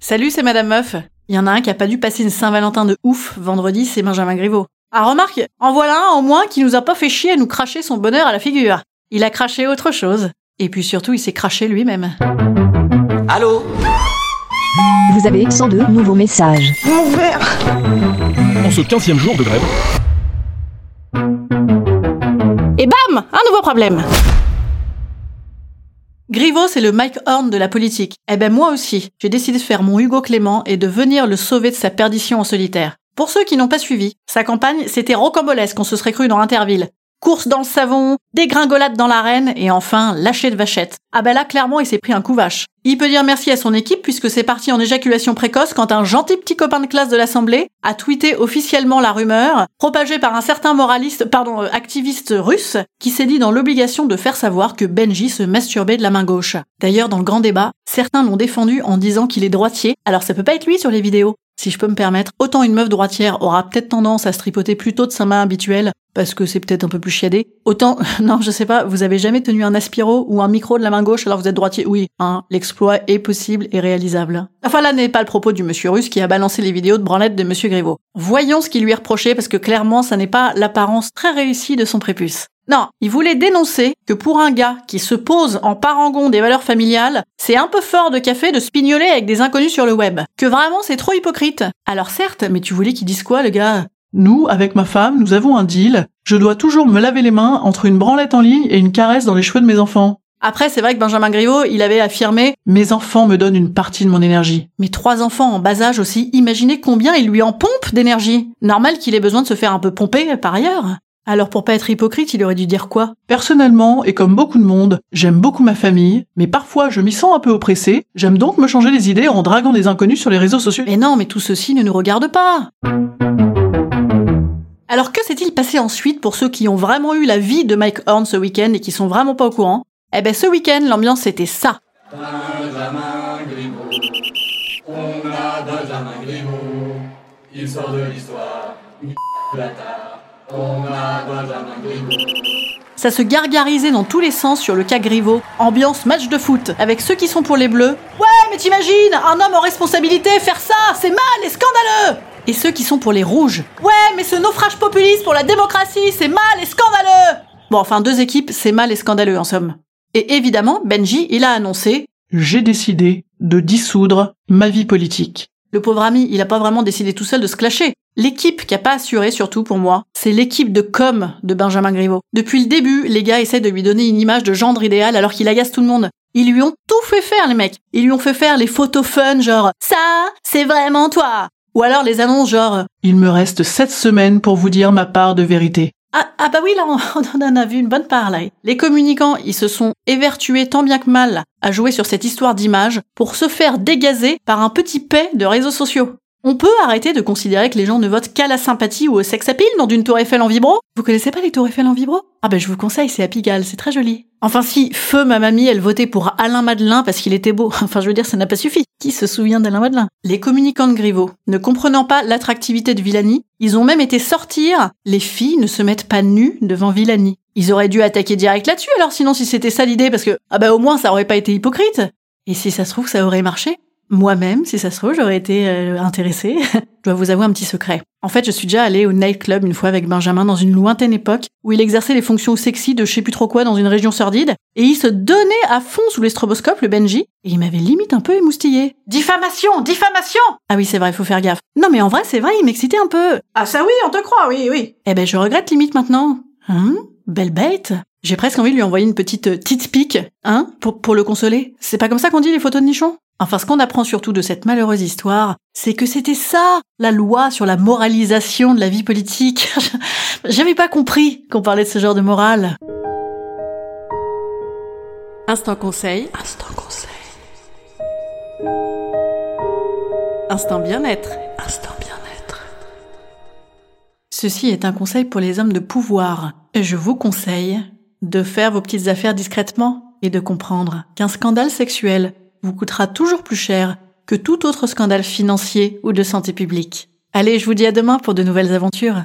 Salut, c'est Madame Meuf. Il y en a un qui a pas dû passer une Saint-Valentin de ouf vendredi, c'est Benjamin Griveaux. Ah remarque, en voilà un au moins qui nous a pas fait chier à nous cracher son bonheur à la figure. Il a craché autre chose. Et puis surtout, il s'est craché lui-même. Allô? Vous avez 102 nouveaux messages. En ce 15 jour de grève, Et bam Un nouveau problème Griveaux, c'est le Mike Horn de la politique. Eh ben moi aussi, j'ai décidé de faire mon Hugo Clément et de venir le sauver de sa perdition en solitaire. Pour ceux qui n'ont pas suivi, sa campagne, c'était rocambolesque, on se serait cru dans Interville. Course dans le savon, dégringolade dans l'arène et enfin lâcher de vachette. Ah ben là, clairement, il s'est pris un coup vache. Il peut dire merci à son équipe puisque c'est parti en éjaculation précoce quand un gentil petit copain de classe de l'Assemblée a tweeté officiellement la rumeur, propagée par un certain moraliste, pardon, euh, activiste russe, qui s'est dit dans l'obligation de faire savoir que Benji se masturbait de la main gauche. D'ailleurs, dans le grand débat, certains l'ont défendu en disant qu'il est droitier, alors ça peut pas être lui sur les vidéos. Si je peux me permettre, autant une meuf droitière aura peut-être tendance à se tripoter plutôt de sa main habituelle, parce que c'est peut-être un peu plus chiadé. Autant, non, je sais pas, vous avez jamais tenu un aspiro ou un micro de la main gauche alors vous êtes droitier Oui, hein, l'exploit est possible et réalisable. Enfin là n'est pas le propos du monsieur russe qui a balancé les vidéos de branlette de monsieur Griveaux. Voyons ce qui lui est reproché parce que clairement ça n'est pas l'apparence très réussie de son prépuce. Non, il voulait dénoncer que pour un gars qui se pose en parangon des valeurs familiales, c'est un peu fort de café de spignoler avec des inconnus sur le web. Que vraiment c'est trop hypocrite. Alors certes, mais tu voulais qu'il dise quoi le gars? Nous, avec ma femme, nous avons un deal. Je dois toujours me laver les mains entre une branlette en ligne et une caresse dans les cheveux de mes enfants. Après, c'est vrai que Benjamin Griveaux, il avait affirmé Mes enfants me donnent une partie de mon énergie. Mais trois enfants en bas âge aussi, imaginez combien il lui en pompe d'énergie. Normal qu'il ait besoin de se faire un peu pomper par ailleurs. Alors pour pas être hypocrite, il aurait dû dire quoi? Personnellement, et comme beaucoup de monde, j'aime beaucoup ma famille, mais parfois je m'y sens un peu oppressé. J'aime donc me changer les idées en draguant des inconnus sur les réseaux sociaux. Mais non, mais tout ceci ne nous regarde pas. Alors que s'est-il passé ensuite pour ceux qui ont vraiment eu la vie de Mike Horn ce week-end et qui sont vraiment pas au courant? Eh ben ce week-end, l'ambiance c'était ça. Ça se gargarisait dans tous les sens sur le cas Griveaux. Ambiance match de foot, avec ceux qui sont pour les bleus. Ouais, mais t'imagines, un homme en responsabilité faire ça, c'est mal et scandaleux Et ceux qui sont pour les rouges. Ouais, mais ce naufrage populiste pour la démocratie, c'est mal et scandaleux Bon, enfin, deux équipes, c'est mal et scandaleux en somme. Et évidemment, Benji, il a annoncé J'ai décidé de dissoudre ma vie politique. Le pauvre ami, il a pas vraiment décidé tout seul de se clasher. L'équipe qui a pas assuré, surtout pour moi, c'est l'équipe de com de Benjamin Griveaux. Depuis le début, les gars essaient de lui donner une image de gendre idéal alors qu'il agace tout le monde. Ils lui ont tout fait faire, les mecs. Ils lui ont fait faire les photos fun, genre « Ça, c'est vraiment toi !» Ou alors les annonces genre Il me reste sept semaines pour vous dire ma part de vérité. ah, ah bah oui, là, on, on en a vu une bonne part, là. Les communicants, ils se sont évertués tant bien que mal à jouer sur cette histoire d'image pour se faire dégazer par un petit paix de réseaux sociaux. On peut arrêter de considérer que les gens ne votent qu'à la sympathie ou au sex appeal dans d'une tour Eiffel en vibro? Vous connaissez pas les tours Eiffel en vibro? Ah ben je vous conseille, c'est à Pigalle, c'est très joli. Enfin si, feu ma mamie, elle votait pour Alain Madelin parce qu'il était beau. Enfin je veux dire, ça n'a pas suffi. Qui se souvient d'Alain Madelin? Les communicants de Griveaux, ne comprenant pas l'attractivité de Villani, ils ont même été sortir « Les filles ne se mettent pas nues devant Villani ». Ils auraient dû attaquer direct là-dessus alors sinon si c'était ça l'idée parce que ah bah au moins ça aurait pas été hypocrite. Et si ça se trouve ça aurait marché? Moi-même, si ça se trouve, j'aurais été euh, intéressée. je dois vous avouer un petit secret. En fait, je suis déjà allée au nightclub une fois avec Benjamin dans une lointaine époque où il exerçait les fonctions sexy de je sais plus trop quoi dans une région sordide et il se donnait à fond sous les stroboscopes, le Benji, et il m'avait limite un peu émoustillé. Diffamation, diffamation Ah oui, c'est vrai, faut faire gaffe. Non mais en vrai, c'est vrai, il m'excitait un peu. Ah ça oui, on te croit, oui, oui. Eh ben, je regrette limite maintenant. Hein? Belle bête. J'ai presque envie de lui envoyer une petite euh, petite pique, hein, pour, pour le consoler. C'est pas comme ça qu'on dit les photos de nichons Enfin, ce qu'on apprend surtout de cette malheureuse histoire, c'est que c'était ça, la loi sur la moralisation de la vie politique. J'avais pas compris qu'on parlait de ce genre de morale. Instant conseil. Instant conseil. Instant bien-être. Instant bien-être. Ceci est un conseil pour les hommes de pouvoir. Je vous conseille de faire vos petites affaires discrètement et de comprendre qu'un scandale sexuel vous coûtera toujours plus cher que tout autre scandale financier ou de santé publique. Allez, je vous dis à demain pour de nouvelles aventures.